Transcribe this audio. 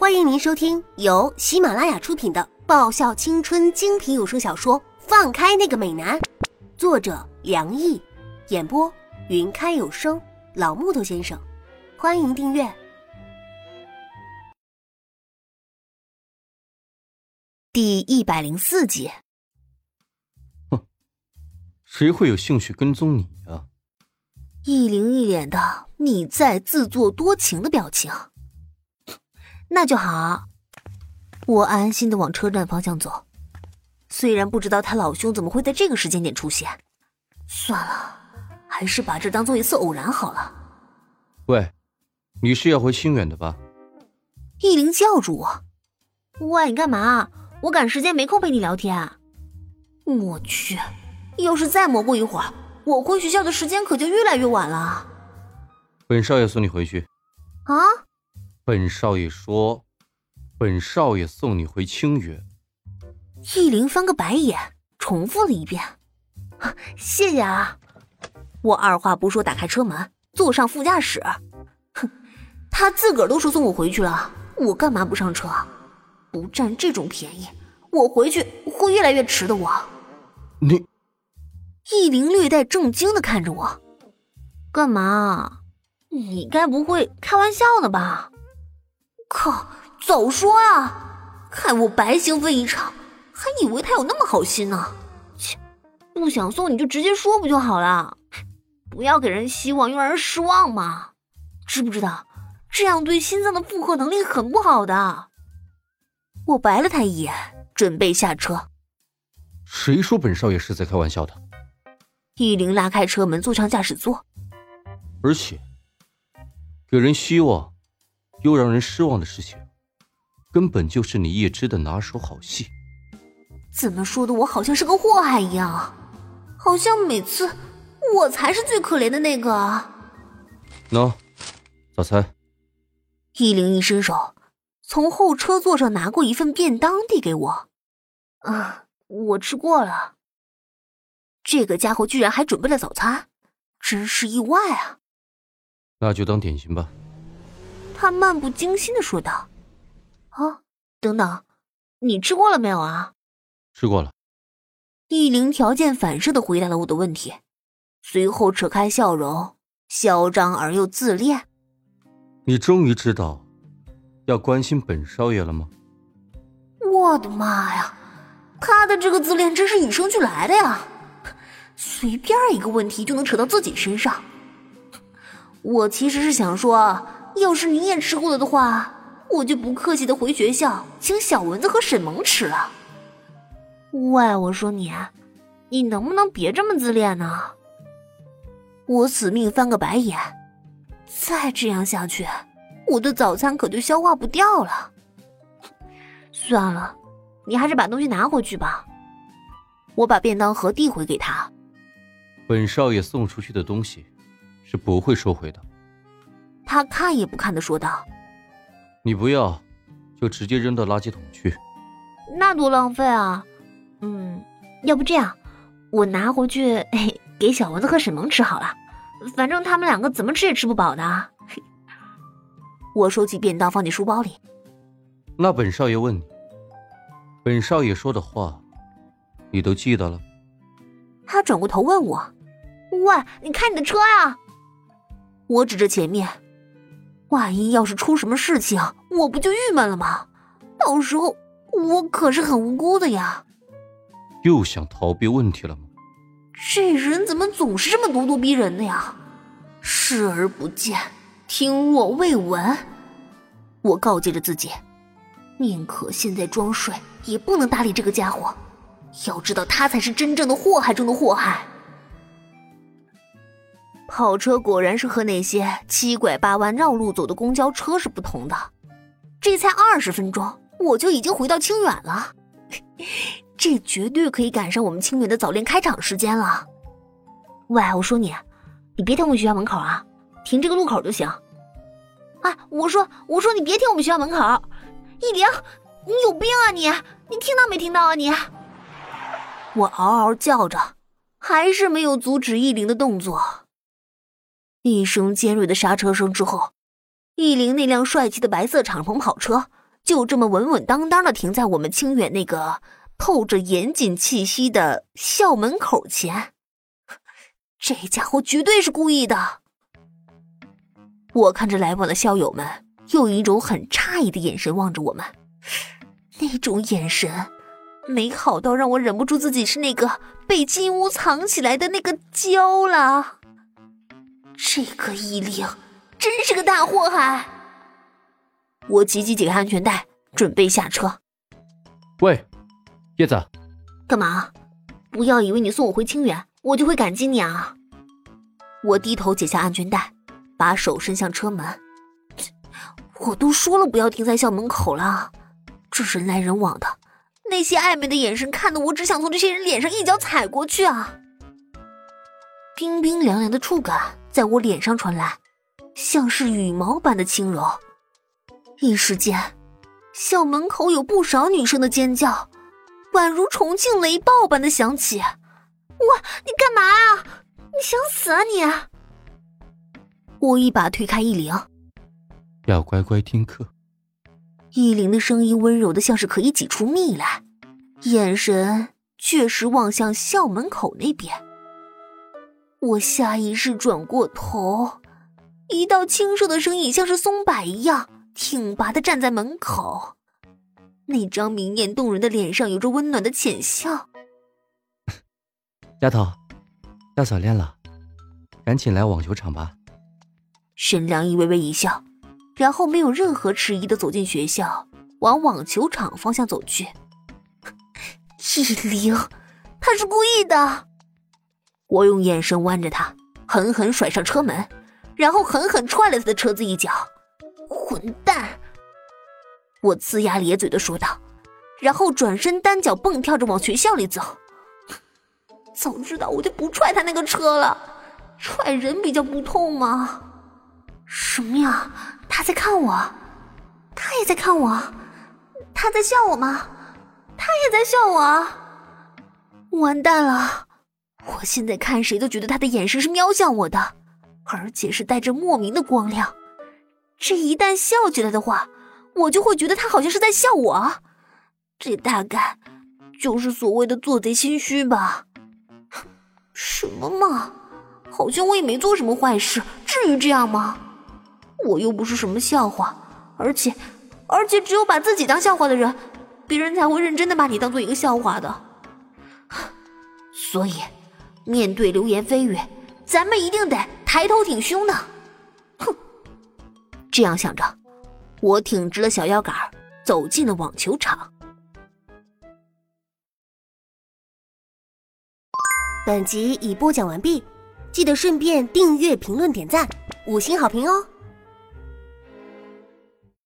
欢迎您收听由喜马拉雅出品的爆笑青春精品有声小说《放开那个美男》，作者梁毅，演播云开有声老木头先生。欢迎订阅第一百零四集。哼，谁会有兴趣跟踪你啊？一灵一脸的你在自作多情的表情。那就好，我安心的往车站方向走。虽然不知道他老兄怎么会在这个时间点出现，算了，还是把这当做一次偶然好了。喂，你是要回清远的吧？易林叫住我：“喂，你干嘛？我赶时间，没空陪你聊天。”我去，要是再磨过一会儿，我回学校的时间可就越来越晚了。本少爷送你回去。啊？本少爷说：“本少爷送你回清远。”易灵翻个白眼，重复了一遍：“ 谢谢啊！”我二话不说，打开车门，坐上副驾驶。哼，他自个儿都说送我回去了，我干嘛不上车？不占这种便宜，我回去会越来越迟的。我，你，易灵略带震惊的看着我：“干嘛？你该不会开玩笑的吧？”靠！早说啊，害我白兴奋一场，还以为他有那么好心呢。切，不想送你就直接说不就好了？不要给人希望又让人失望嘛！知不知道这样对心脏的负荷能力很不好的？我白了他一眼，准备下车。谁说本少爷是在开玩笑的？易灵拉开车门，坐上驾驶座。而且，给人希望。又让人失望的事情，根本就是你叶芝的拿手好戏。怎么说的？我好像是个祸害一样，好像每次我才是最可怜的那个。喏，早餐。易灵一伸手，从后车座上拿过一份便当递给我。啊，我吃过了。这个家伙居然还准备了早餐，真是意外啊！那就当点心吧。他漫不经心的说道：“啊，等等，你吃过了没有啊？”“吃过了。”易灵条件反射的回答了我的问题，随后扯开笑容，嚣张而又自恋。“你终于知道要关心本少爷了吗？”我的妈呀，他的这个自恋真是与生俱来的呀！随便一个问题就能扯到自己身上。我其实是想说。要是你也吃过了的话，我就不客气的回学校请小蚊子和沈萌吃了。喂，我说你，你能不能别这么自恋呢？我死命翻个白眼，再这样下去，我的早餐可就消化不掉了。算了，你还是把东西拿回去吧。我把便当盒递回给他。本少爷送出去的东西，是不会收回的。他看也不看的说道：“你不要，就直接扔到垃圾桶去。那多浪费啊！嗯，要不这样，我拿回去给小蚊子和沈萌吃好了。反正他们两个怎么吃也吃不饱的。我收起便当，放进书包里。那本少爷问你，本少爷说的话，你都记得了？他转过头问我：‘喂，你看你的车呀！’我指着前面。”万一要是出什么事情，我不就郁闷了吗？到时候我可是很无辜的呀。又想逃避问题了吗？这人怎么总是这么咄咄逼人的呀？视而不见，听我未闻。我告诫着自己，宁可现在装睡，也不能搭理这个家伙。要知道，他才是真正的祸害中的祸害。跑车果然是和那些七拐八弯绕路走的公交车是不同的，这才二十分钟，我就已经回到清远了，这绝对可以赶上我们清远的早恋开场时间了。喂，我说你，你别停我们学校门口啊，停这个路口就行。啊，我说我说你别停我们学校门口，依玲，你有病啊你？你听到没听到啊你？我嗷嗷叫着，还是没有阻止依玲的动作。一声尖锐的刹车声之后，易灵那辆帅气的白色敞篷跑车就这么稳稳当当的停在我们清远那个透着严谨气息的校门口前。这家伙绝对是故意的。我看着来往的校友们，用一种很诧异的眼神望着我们，那种眼神美好到让我忍不住自己是那个被金屋藏起来的那个娇了。这个依灵真是个大祸害！我急急解开安全带，准备下车。喂，叶子，干嘛？不要以为你送我回清远，我就会感激你啊！我低头解下安全带，把手伸向车门。我都说了不要停在校门口了，这人来人往的，那些暧昧的眼神看得我只想从这些人脸上一脚踩过去啊！冰冰凉凉的触感在我脸上传来，像是羽毛般的轻柔。一时间，校门口有不少女生的尖叫，宛如重庆雷暴般的响起。哇，你干嘛啊？你想死啊你！我一把推开易灵，要乖乖听课。易灵的声音温柔的像是可以挤出蜜来，眼神确实望向校门口那边。我下意识转过头，一道清瘦的身影像是松柏一样。挺拔的站在门口，那张明艳动人的脸上有着温暖的浅笑。丫头，要早恋了，赶紧来网球场吧。沈良一微微一笑，然后没有任何迟疑的走进学校，往网球场方向走去。易灵，他是故意的。我用眼神弯着他，狠狠甩上车门，然后狠狠踹了他的车子一脚。混蛋！我呲牙咧嘴的说道，然后转身单脚蹦跳着往学校里走。早知道我就不踹他那个车了，踹人比较不痛吗？什么呀？他在看我，他也在看我，他在笑我吗？他也在笑我。完蛋了！我现在看谁都觉得他的眼神是瞄向我的，而且是带着莫名的光亮。这一旦笑起来的话，我就会觉得他好像是在笑我，这大概就是所谓的做贼心虚吧？什么嘛，好像我也没做什么坏事，至于这样吗？我又不是什么笑话，而且，而且只有把自己当笑话的人，别人才会认真的把你当做一个笑话的。所以，面对流言蜚语，咱们一定得抬头挺胸的。哼。这样想着，我挺直了小腰杆，走进了网球场。本集已播讲完毕，记得顺便订阅、评论、点赞、五星好评哦！